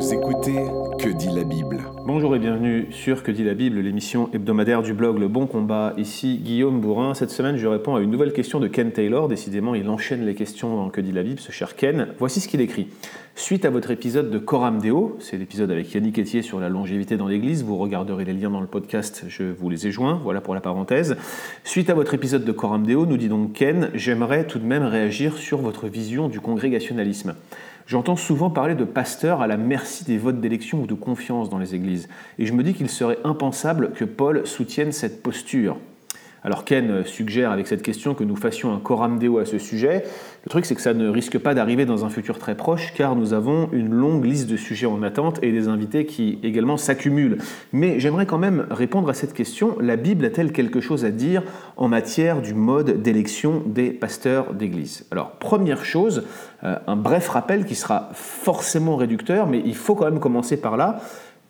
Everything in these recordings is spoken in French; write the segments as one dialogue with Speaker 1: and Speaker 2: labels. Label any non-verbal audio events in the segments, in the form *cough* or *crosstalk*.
Speaker 1: Vous écoutez Que dit la Bible
Speaker 2: Bonjour et bienvenue sur Que dit la Bible, l'émission hebdomadaire du blog Le Bon Combat. Ici Guillaume Bourrin. Cette semaine, je réponds à une nouvelle question de Ken Taylor. Décidément, il enchaîne les questions dans Que dit la Bible, ce cher Ken. Voici ce qu'il écrit. Suite à votre épisode de Coram Deo, c'est l'épisode avec Yannick Etier sur la longévité dans l'Église, vous regarderez les liens dans le podcast, je vous les ai joints, voilà pour la parenthèse. Suite à votre épisode de Coram Deo, nous dit donc Ken, j'aimerais tout de même réagir sur votre vision du congrégationalisme. J'entends souvent parler de pasteurs à la merci des votes d'élection ou de confiance dans les églises, et je me dis qu'il serait impensable que Paul soutienne cette posture. Alors Ken suggère avec cette question que nous fassions un coram deo à ce sujet. Le truc c'est que ça ne risque pas d'arriver dans un futur très proche car nous avons une longue liste de sujets en attente et des invités qui également s'accumulent. Mais j'aimerais quand même répondre à cette question. La Bible a-t-elle quelque chose à dire en matière du mode d'élection des pasteurs d'église? Alors première chose, euh, un bref rappel qui sera forcément réducteur mais il faut quand même commencer par là.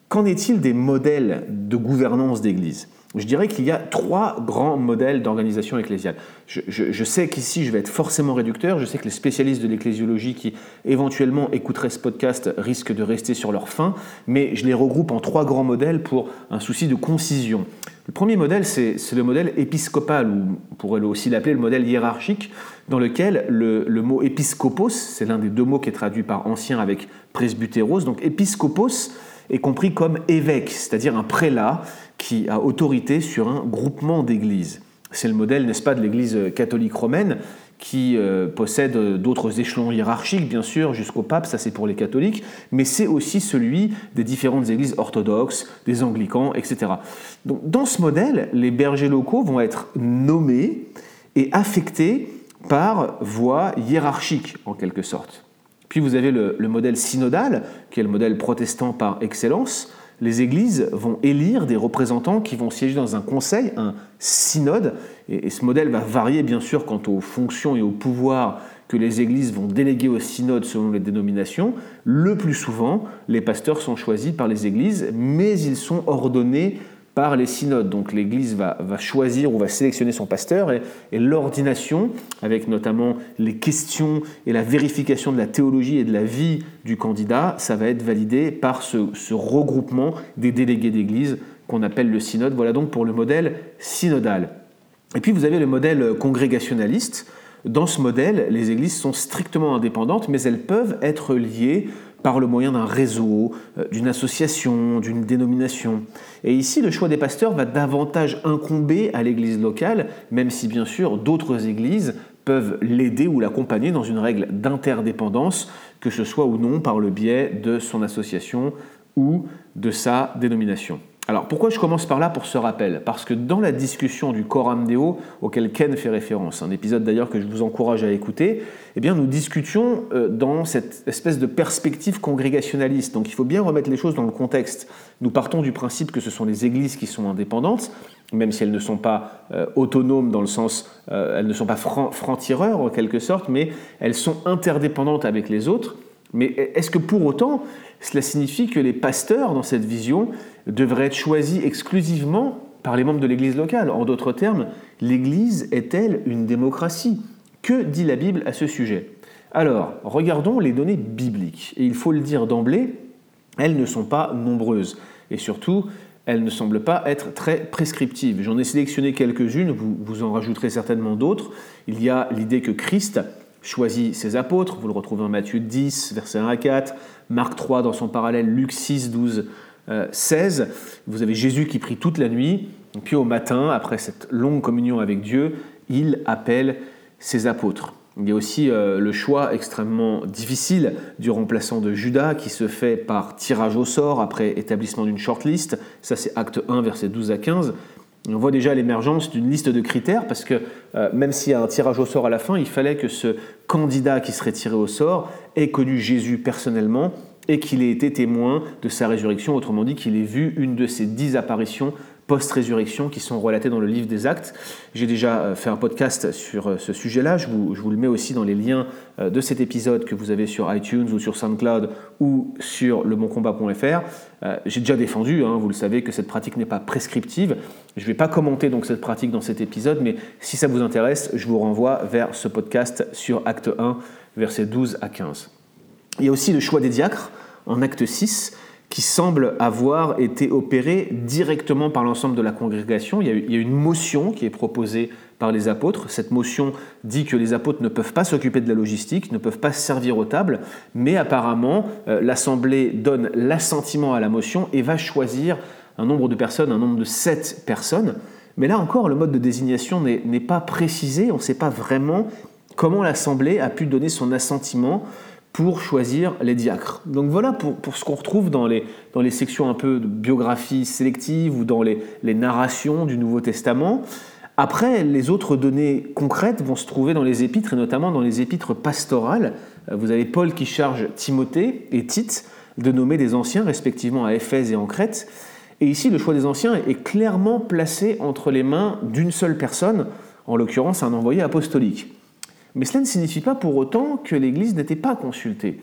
Speaker 2: Qu'en est-il des modèles de gouvernance d'église? Je dirais qu'il y a trois grands modèles d'organisation ecclésiale. Je, sais qu'ici, je vais être forcément réducteur. Je sais que les spécialistes de l'ecclésiologie qui éventuellement écouteraient ce podcast risquent de rester sur leur fin, mais je les regroupe en trois grands modèles pour un souci de concision. Le premier modèle, c'est le modèle épiscopal, ou on pourrait aussi l'appeler le modèle hiérarchique, dans lequel le, le mot épiscopos, c'est l'un des deux mots qui est traduit par ancien avec presbytéros, donc épiscopos est compris comme évêque, c'est-à-dire un prélat qui a autorité sur un groupement d'églises. C'est le modèle, n'est-ce pas, de l'Église catholique romaine qui euh, possède d'autres échelons hiérarchiques, bien sûr, jusqu'au pape, ça c'est pour les catholiques, mais c'est aussi celui des différentes églises orthodoxes, des anglicans, etc. Donc, dans ce modèle, les bergers locaux vont être nommés et affectés par voie hiérarchique, en quelque sorte. Puis vous avez le modèle synodal, qui est le modèle protestant par excellence, les églises vont élire des représentants qui vont siéger dans un conseil, un synode, et, ce modèle va varier bien sûr quant aux fonctions et aux pouvoirs que les églises vont déléguer au synode selon les dénominations. Le plus souvent, les pasteurs sont choisis par les églises, mais ils sont ordonnés par les synodes. Donc l'Église va, choisir ou va sélectionner son pasteur et, l'ordination, avec notamment les questions et la vérification de la théologie et de la vie du candidat, ça va être validé par ce, ce regroupement des délégués d'Église qu'on appelle le synode. Voilà donc pour le modèle synodal. Et puis vous avez le modèle congrégationaliste. Dans ce modèle, les églises sont strictement indépendantes, mais elles peuvent être liées par le moyen d'un réseau, euh, d'une association, d'une dénomination. Et ici, le choix des pasteurs va davantage incomber à l'église locale, même si bien sûr d'autres églises peuvent l'aider ou l'accompagner dans une règle d'interdépendance, que ce soit ou non par le biais de son association ou de sa dénomination. Alors pourquoi je commence par là pour ce rappel? Parce que dans la discussion du Coram Deo, auquel Ken fait référence, un épisode d'ailleurs que je vous encourage à écouter, eh bien nous discutions euh, dans cette espèce de perspective congrégationaliste. Donc il faut bien remettre les choses dans le contexte. Nous partons du principe que ce sont les églises qui sont indépendantes, même si elles ne sont pas euh, autonomes dans le sens, euh, elles ne sont pas francs-tireurs en quelque sorte, mais elles sont interdépendantes avec les autres. Mais est-ce que pour autant, cela signifie que les pasteurs, dans cette vision, devraient être choisis exclusivement par les membres de l'Église locale? En d'autres termes, l'Église est-elle une démocratie? Que dit la Bible à ce sujet? Alors, regardons les données bibliques. Et il faut le dire d'emblée, elles ne sont pas nombreuses. Et surtout, elles ne semblent pas être très prescriptives. J'en ai sélectionné quelques-unes, vous, vous en rajouterez certainement d'autres. Il y a l'idée que Christ choisit ses apôtres, vous le retrouvez en Matthieu 10, verset 1 à 4, Marc 3 dans son parallèle, Luc 6, 12, 16. Vous avez Jésus qui prie toute la nuit, et puis au matin, après cette longue communion avec Dieu, il appelle ses apôtres. Il y a aussi euh, le choix extrêmement difficile du remplaçant de Judas qui se fait par tirage au sort après établissement d'une shortlist. Ça, c'est acte 1, verset 12 à 15. On voit déjà l'émergence d'une liste de critères parce que euh, même s'il y a un tirage au sort à la fin, il fallait que ce candidat qui serait tiré au sort ait connu Jésus personnellement et qu'il ait été témoin de sa résurrection, autrement dit qu'il ait vu une de ses dix apparitions post-résurrection qui sont relatées dans le livre des actes. J'ai déjà euh, fait un podcast sur euh, ce sujet-là, je vous, le mets aussi dans les liens de cet épisode que vous avez sur iTunes ou sur SoundCloud ou sur leboncombat.fr. J'ai déjà défendu, hein, vous le savez, que cette pratique n'est pas prescriptive. Je ne vais pas commenter donc cette pratique dans cet épisode, mais si ça vous intéresse, je vous renvoie vers ce podcast sur Acte 1, versets 12 à 15. Il y a aussi le choix des diacres. en acte 6 qui semble avoir été opéré directement par l'ensemble de la congrégation. Il y, a, une motion qui est proposée par les apôtres. Cette motion dit que les apôtres ne peuvent pas s'occuper de la logistique, ne peuvent pas servir aux tables, mais apparemment euh, l'Assemblée donne l'assentiment à la motion et va choisir un nombre de personnes, un nombre de sept personnes. Mais là encore, le mode de désignation n'est pas précisé, on ne sait pas vraiment comment l'Assemblée a pu donner son assentiment pour choisir les diacres. Donc voilà pour, ce qu'on retrouve dans les, sections un peu de biographie sélective ou dans les, les narrations du Nouveau Testament. Après, les autres données concrètes vont se trouver dans les épîtres, et notamment dans les épîtres pastorales. Vous avez Paul qui charge Timothée et Tite de nommer des anciens, respectivement à Éphèse et en Crète. Et ici, le choix des anciens est clairement placé entre les mains d'une seule personne, en l'occurrence un envoyé apostolique. Mais cela ne signifie pas pour autant que l'Église n'était pas consultée.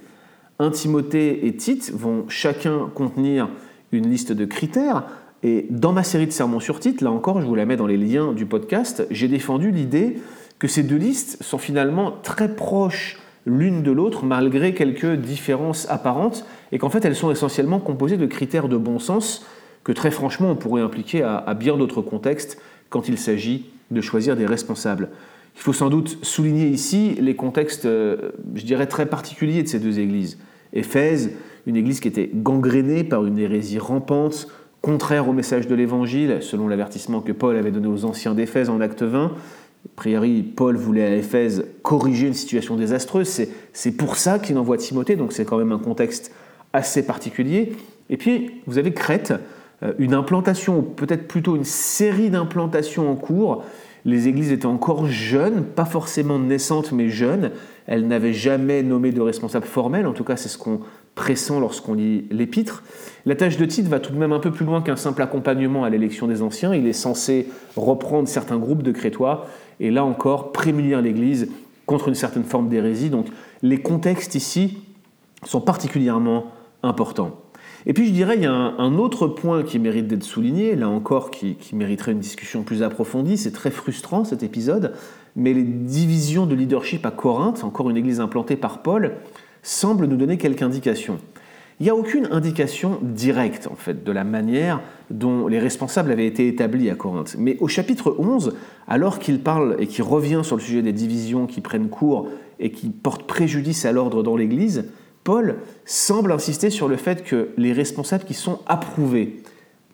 Speaker 2: Un Timothée et Tite vont chacun contenir une liste de critères, et dans ma série de sermons sur Tite, là encore, je vous la mets dans les liens du podcast, j'ai défendu l'idée que ces deux listes sont finalement très proches l'une de l'autre malgré quelques différences apparentes, et qu'en fait elles sont essentiellement composées de critères de bon sens que très franchement on pourrait impliquer à, à bien d'autres contextes quand il s'agit de choisir des responsables. Il faut sans doute souligner ici les contextes, euh, je dirais, très particuliers de ces deux églises. Éphèse, une église qui était gangrénée par une hérésie rampante, contraire au message de l'Évangile, selon l'avertissement que Paul avait donné aux anciens d'Éphèse en acte 20. A priori, Paul voulait à Éphèse corriger une situation désastreuse. C'est pour ça qu'il envoie Timothée, donc c'est quand même un contexte assez particulier. Et puis, vous avez Crète, une implantation, ou peut-être plutôt une série d'implantations en cours, les églises étaient encore jeunes, pas forcément naissantes, mais jeunes. Elles n'avaient jamais nommé de responsable formel, en tout cas c'est ce qu'on pressent lorsqu'on lit l'épître. La tâche de Tite va tout de même un peu plus loin qu'un simple accompagnement à l'élection des anciens. Il est censé reprendre certains groupes de crétois et là encore prémunir l'Église contre une certaine forme d'hérésie. Donc les contextes ici sont particulièrement importants. Et puis je dirais, il y a un, autre point qui mérite d'être souligné, là encore qui, mériterait une discussion plus approfondie, c'est très frustrant cet épisode, mais les divisions de leadership à Corinthe, encore une église implantée par Paul, semblent nous donner quelques indications. Il n'y a aucune indication directe en fait de la manière dont les responsables avaient été établis à Corinthe. Mais au chapitre 11, alors qu'il parle et qu'il revient sur le sujet des divisions qui prennent cours et qui portent préjudice à l'ordre dans l'Église, Paul semble insister sur le fait que les responsables qui sont approuvés,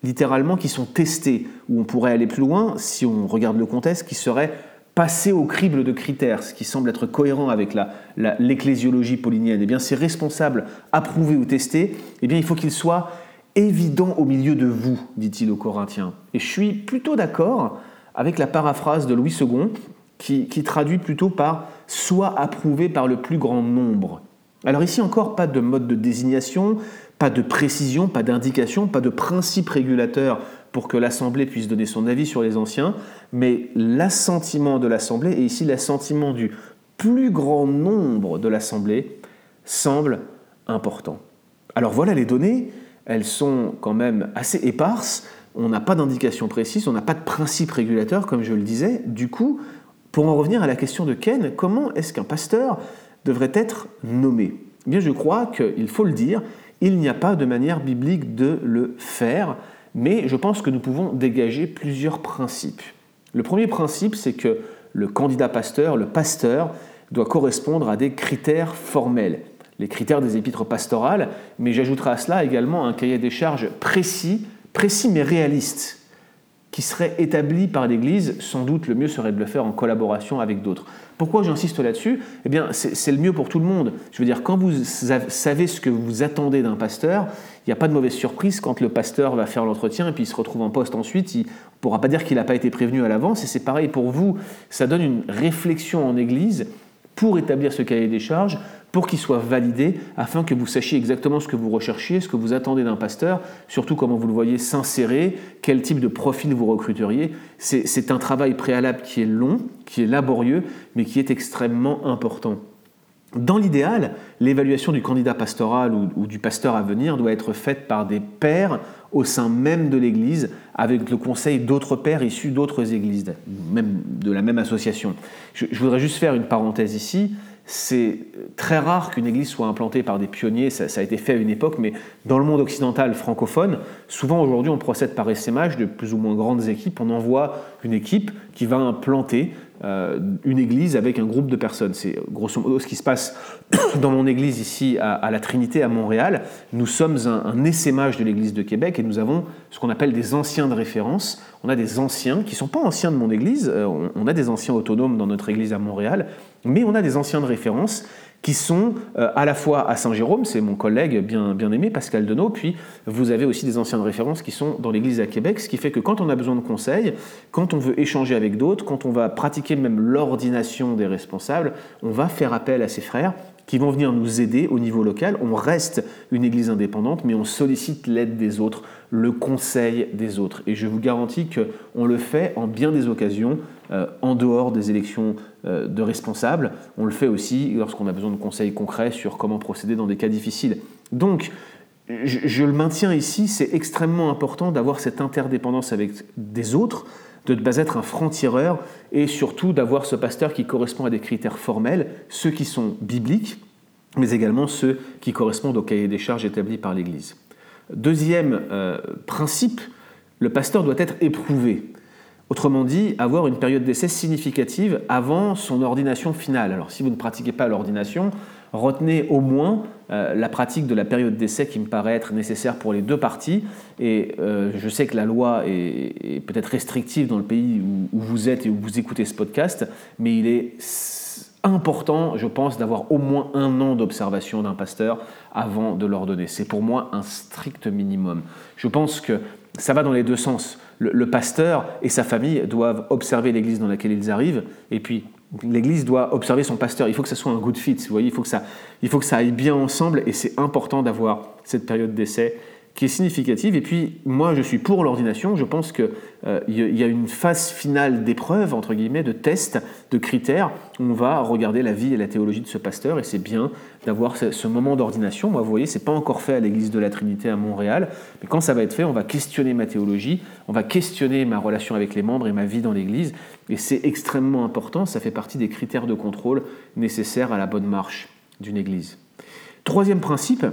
Speaker 2: littéralement qui sont testés, ou on pourrait aller plus loin si on regarde le contexte, qui seraient passés au crible de critères, ce qui semble être cohérent avec l'ecclésiologie la, paulinienne, eh bien ces responsables approuvés ou testés, eh bien il faut qu'ils soient évidents au milieu de vous, dit-il aux Corinthiens. Et je suis plutôt d'accord avec la paraphrase de Louis II qui, qui traduit plutôt par soit approuvé par le plus grand nombre. Alors ici encore, pas de mode de désignation, pas de précision, pas d'indication, pas de principe régulateur pour que l'Assemblée puisse donner son avis sur les anciens, mais l'assentiment de l'Assemblée, et ici l'assentiment du plus grand nombre de l'Assemblée, semble important. Alors voilà les données, elles sont quand même assez éparses, on n'a pas d'indication précise, on n'a pas de principe régulateur, comme je le disais. Du coup, pour en revenir à la question de Ken, comment est-ce qu'un pasteur devrait être nommé. Eh Bien, je crois qu'il faut le dire, il n'y a pas de manière biblique de le faire, mais je pense que nous pouvons dégager plusieurs principes. Le premier principe, c'est que le candidat pasteur, le pasteur, doit correspondre à des critères formels, les critères des épîtres pastorales, mais j'ajouterai à cela également un cahier des charges précis, précis mais réaliste, qui serait établi par l'Église, sans doute le mieux serait de le faire en collaboration avec d'autres. Pourquoi j'insiste là-dessus? Eh bien, c'est le mieux pour tout le monde. Je veux dire, quand vous savez ce que vous attendez d'un pasteur, il n'y a pas de mauvaise surprise quand le pasteur va faire l'entretien et puis il se retrouve en poste ensuite. Il ne pourra pas dire qu'il n'a pas été prévenu à l'avance. Et c'est pareil pour vous. Ça donne une réflexion en Église pour établir ce cahier des charges, pour qu'il soit validé, afin que vous sachiez exactement ce que vous recherchiez, ce que vous attendez d'un pasteur, surtout comment vous le voyez s'insérer, quel type de profil vous recruteriez. C'est un travail préalable qui est long, qui est laborieux, mais qui est extrêmement important. Dans l'idéal, l'évaluation du candidat pastoral ou, du pasteur à venir doit être faite par des pères au sein même de l'Église, avec le conseil d'autres pères issus d'autres églises, même de la même association. Je, je voudrais juste faire une parenthèse ici. C'est très rare qu'une église soit implantée par des pionniers, ça, a été fait à une époque, mais dans le monde occidental francophone, souvent aujourd'hui on procède par SMH de plus ou moins grandes équipes, on envoie une équipe qui va implanter euh, une église avec un groupe de personnes. C'est grosso modo ce qui se passe *coughs* dans mon église ici à, la Trinité à Montréal. Nous sommes un, un essaimage de l'église de Québec et nous avons ce qu'on appelle des anciens de référence. On a des anciens qui ne sont pas anciens de mon église, euh, on a des anciens autonomes dans notre église à Montréal, mais on a des anciens de référence qui sont euh, à la fois à Saint-Jérôme, c'est mon collègue bien, aimé Pascal Denot, puis vous avez aussi des anciens de référence qui sont dans l'Église à Québec, ce qui fait que quand on a besoin de conseils, quand on veut échanger avec d'autres, quand on va pratiquer même l'ordination des responsables, on va faire appel à ses frères qui vont venir nous aider au niveau local. On reste une Église indépendante, mais on sollicite l'aide des autres, le conseil des autres. Et je vous garantis qu'on le fait en bien des occasions, en dehors des élections euh, de responsables. On le fait aussi lorsqu'on a besoin de conseils concrets sur comment procéder dans des cas difficiles. Donc, je, le maintiens ici, c'est extrêmement important d'avoir cette interdépendance avec des autres, de ne pas être un franc-tireur et surtout d'avoir ce pasteur qui correspond à des critères formels, ceux qui sont bibliques, mais également ceux qui correspondent au cahier des charges établi par l'Église. Deuxième euh, principe, le pasteur doit être éprouvé. Autrement dit, avoir une période d'essai significative avant son ordination finale. Alors si vous ne pratiquez pas l'ordination, retenez au moins euh, la pratique de la période d'essai qui me paraît être nécessaire pour les deux parties. Et euh, je sais que la loi est, peut-être restrictive dans le pays où, vous êtes et où vous écoutez ce podcast, mais il est important, je pense, d'avoir au moins un an d'observation d'un pasteur avant de l'ordonner. C'est pour moi un strict minimum. Je pense que ça va dans les deux sens. Le, pasteur et sa famille doivent observer l'église dans laquelle ils arrivent, et puis l'église doit observer son pasteur. Il faut que ça soit un good fit, vous voyez, il faut que ça, il faut que ça aille bien ensemble, et c'est important d'avoir cette période d'essai qui est significative. Et puis, moi, je suis pour l'ordination. Je pense qu'il euh, y a une phase finale d'épreuve, entre guillemets, de test, de critères. On va regarder la vie et la théologie de ce pasteur. Et c'est bien d'avoir ce, moment d'ordination. Moi, vous voyez, c'est pas encore fait à l'Église de la Trinité à Montréal. Mais quand ça va être fait, on va questionner ma théologie, on va questionner ma relation avec les membres et ma vie dans l'Église. Et c'est extrêmement important. Ça fait partie des critères de contrôle nécessaires à la bonne marche d'une Église. Troisième principe,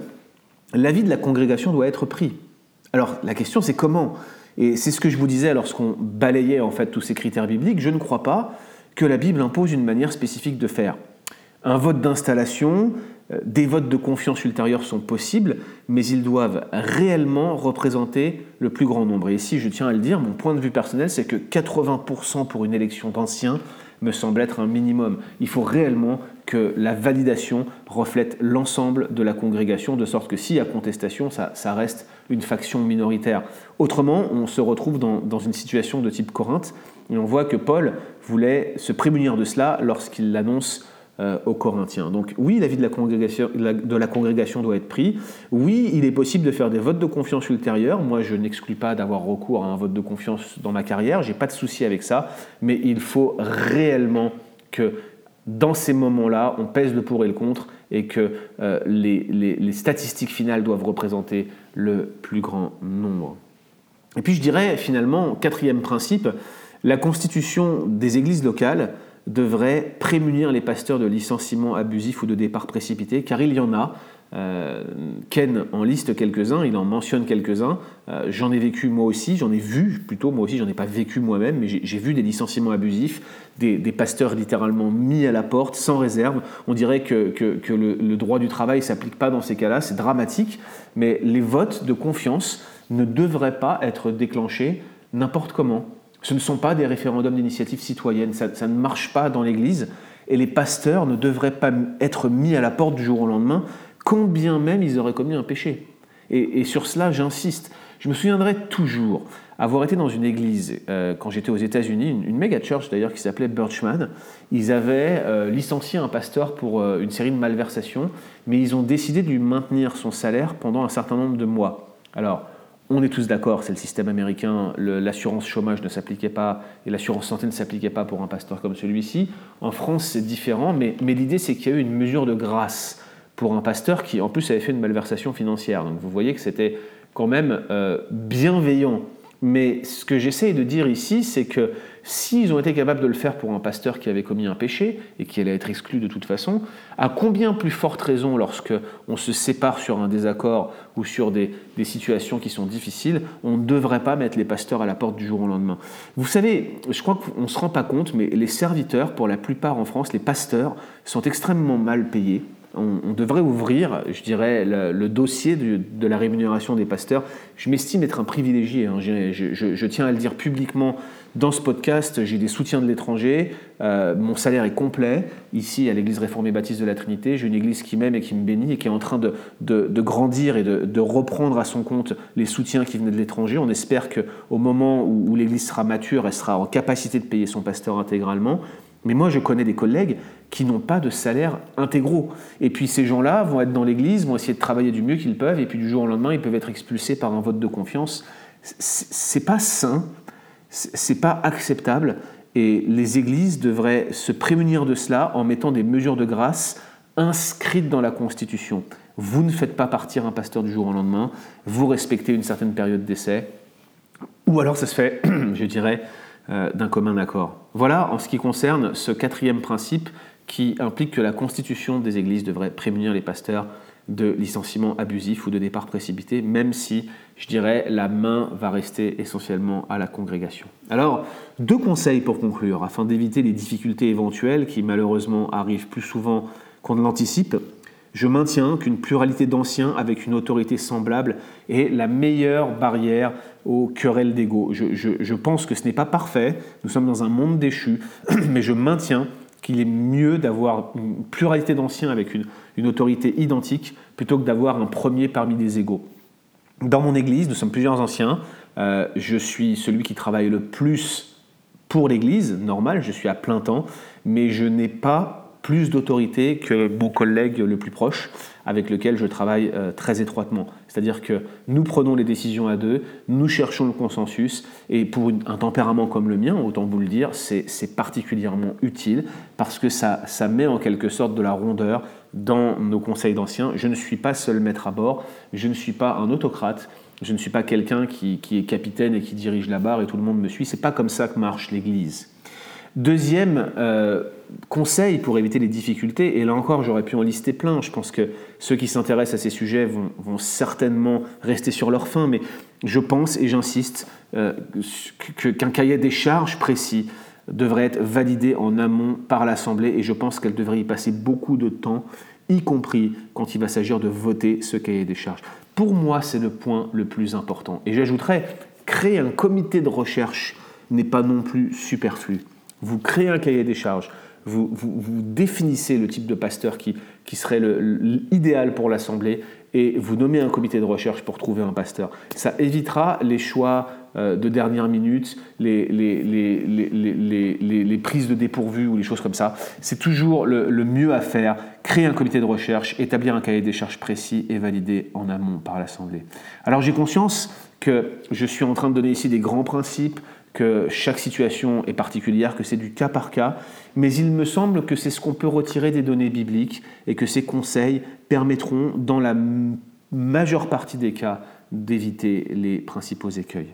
Speaker 2: l'avis de la congrégation doit être pris. Alors la question c'est comment? Et c'est ce que je vous disais lorsqu'on balayait en fait tous ces critères bibliques. Je ne crois pas que la Bible impose une manière spécifique de faire. Un vote d'installation, euh, des votes de confiance ultérieurs sont possibles, mais ils doivent réellement représenter le plus grand nombre. Et ici, je tiens à le dire, mon point de vue personnel, c'est que 80% pour une élection d'anciens me semble être un minimum. Il faut réellement que la validation reflète l'ensemble de la congrégation, de sorte que s'il y a contestation, ça, reste une faction minoritaire. Autrement, on se retrouve dans, une situation de type Corinthe, et on voit que Paul voulait se prémunir de cela lorsqu'il l'annonce euh, aux Corinthiens. Donc oui, l'avis de la, congrégation, de la congrégation doit être pris. Oui, il est possible de faire des votes de confiance ultérieurs. Moi, je n'exclus pas d'avoir recours à un vote de confiance dans ma carrière. J'ai pas de souci avec ça. Mais il faut réellement que dans ces moments-là, on pèse le pour et le contre et que euh, les, statistiques finales doivent représenter le plus grand nombre. Et puis je dirais finalement, quatrième principe, la constitution des églises locales devrait prémunir les pasteurs de licenciements abusifs ou de départs précipités, car il y en a. Euh, Ken en liste quelques-uns, il en mentionne quelques-uns. Euh, j'en ai vécu moi aussi, j'en ai vu plutôt moi aussi, j'en ai pas vécu moi-même, mais j'ai vu des licenciements abusifs, des, pasteurs littéralement mis à la porte, sans réserve. On dirait que, le, le, droit du travail ne s'applique pas dans ces cas-là, c'est dramatique, mais les votes de confiance ne devraient pas être déclenchés n'importe comment. Ce ne sont pas des référendums d'initiative citoyenne, ça, ne marche pas dans l'Église, et les pasteurs ne devraient pas être mis à la porte du jour au lendemain, quand bien même ils auraient commis un péché. Et, sur cela, j'insiste. Je me souviendrai toujours avoir été dans une église euh, quand j'étais aux États-Unis, une, méga church d'ailleurs qui s'appelait Birchman. Ils avaient euh, licencié un pasteur pour euh, une série de malversations, mais ils ont décidé de lui maintenir son salaire pendant un certain nombre de mois. Alors, on est tous d'accord, c'est le système américain, l'assurance chômage ne s'appliquait pas et l'assurance santé ne s'appliquait pas pour un pasteur comme celui-ci. En France, c'est différent, mais, l'idée, c'est qu'il y a eu une mesure de grâce pour un pasteur qui, en plus, avait fait une malversation financière. Donc vous voyez que c'était quand même euh, bienveillant Mais ce que j'essaie de dire ici, c'est que s'ils ont été capables de le faire pour un pasteur qui avait commis un péché et qui allait être exclu de toute façon, à combien plus forte raison lorsque on se sépare sur un désaccord ou sur des, situations qui sont difficiles, on ne devrait pas mettre les pasteurs à la porte du jour au lendemain. Vous savez, je crois qu'on ne se rend pas compte, mais les serviteurs, pour la plupart en France, les pasteurs, sont extrêmement mal payés on, devrait ouvrir, je dirais, le, dossier de, la rémunération des pasteurs. Je m'estime être un privilégié, hein. je, tiens à le dire publiquement dans ce podcast, j'ai des soutiens de l'étranger, euh, mon salaire est complet, ici à l'Église réformée baptiste de la Trinité, j'ai une Église qui m'aime et qui me bénit et qui est en train de, grandir et de, reprendre à son compte les soutiens qui venaient de l'étranger. On espère qu'au moment où l'Église sera mature, elle sera en capacité de payer son pasteur intégralement. Mais moi, je connais des collègues qui n'ont pas de salaire intégraux. Et puis ces gens-là vont être dans l'église, vont essayer de travailler du mieux qu'ils peuvent, et puis du jour au lendemain, ils peuvent être expulsés par un vote de confiance. C'est pas sain, c'est pas acceptable, et les églises devraient se prémunir de cela en mettant des mesures de grâce inscrites dans la Constitution. Vous ne faites pas partir un pasteur du jour au lendemain, vous respectez une certaine période d'essai, ou alors ça se fait, *clears throat* je dirais, d'un commun accord. Voilà en ce qui concerne ce quatrième principe qui implique que la constitution des églises devrait prémunir les pasteurs de licenciements abusifs ou de départ précipité, même si, je dirais, la main va rester essentiellement à la congrégation. Alors, deux conseils pour conclure, afin d'éviter les difficultés éventuelles qui malheureusement arrivent plus souvent qu'on ne l'anticipe. Je maintiens qu'une pluralité d'anciens avec une autorité semblable est la meilleure barrière aux querelles d'ego. Je, pense que ce n'est pas parfait, nous sommes dans un monde déchu, *clears throat* mais je maintiens qu'il est mieux d'avoir une pluralité d'anciens avec une, autorité identique plutôt que d'avoir un premier parmi des égaux. Dans mon église, nous sommes plusieurs anciens, euh, je suis celui qui travaille le plus pour l'église, normal, je suis à plein temps, mais je n'ai pas plus d'autorité que mon collègue le plus proche avec lequel je travaille euh, très étroitement. C'est-à-dire que nous prenons les décisions à deux, nous cherchons le consensus, et pour un tempérament comme le mien, autant vous le dire, c'est particulièrement utile parce que ça, met en quelque sorte de la rondeur dans nos conseils d'anciens. Je ne suis pas seul maître à bord, je ne suis pas un autocrate, je ne suis pas quelqu'un qui, qui, est capitaine et qui dirige la barre et tout le monde me suit. C'est pas comme ça que marche l'Église. Deuxième euh, conseil pour éviter les difficultés, et là encore j'aurais pu en lister plein, je pense que ceux qui s'intéressent à ces sujets vont, certainement rester sur leur fin, mais je pense et j'insiste euh, qu'un cahier des charges précis devrait être validé en amont par l'Assemblée, et je pense qu'elle devrait y passer beaucoup de temps, y compris quand il va s'agir de voter ce cahier des charges. Pour moi, c'est le point le plus important. Et j'ajouterais, créer un comité de recherche n'est pas non plus superflu vous créez un cahier des charges, vous, vous, définissez le type de pasteur qui, qui serait l'idéal pour l'Assemblée et vous nommez un comité de recherche pour trouver un pasteur. Ça évitera les choix euh, de dernière minute, les, prises de dépourvu ou les choses comme ça. C'est toujours le, le, mieux à faire. Créer un comité de recherche, établir un cahier des charges précis et validé en amont par l'Assemblée. Alors j'ai conscience que je suis en train de donner ici des grands principes, que chaque situation est particulière, que c'est du cas par cas, mais il me semble que c'est ce qu'on peut retirer des données bibliques et que ces conseils permettront, dans la majeure partie des cas, d'éviter les principaux écueils.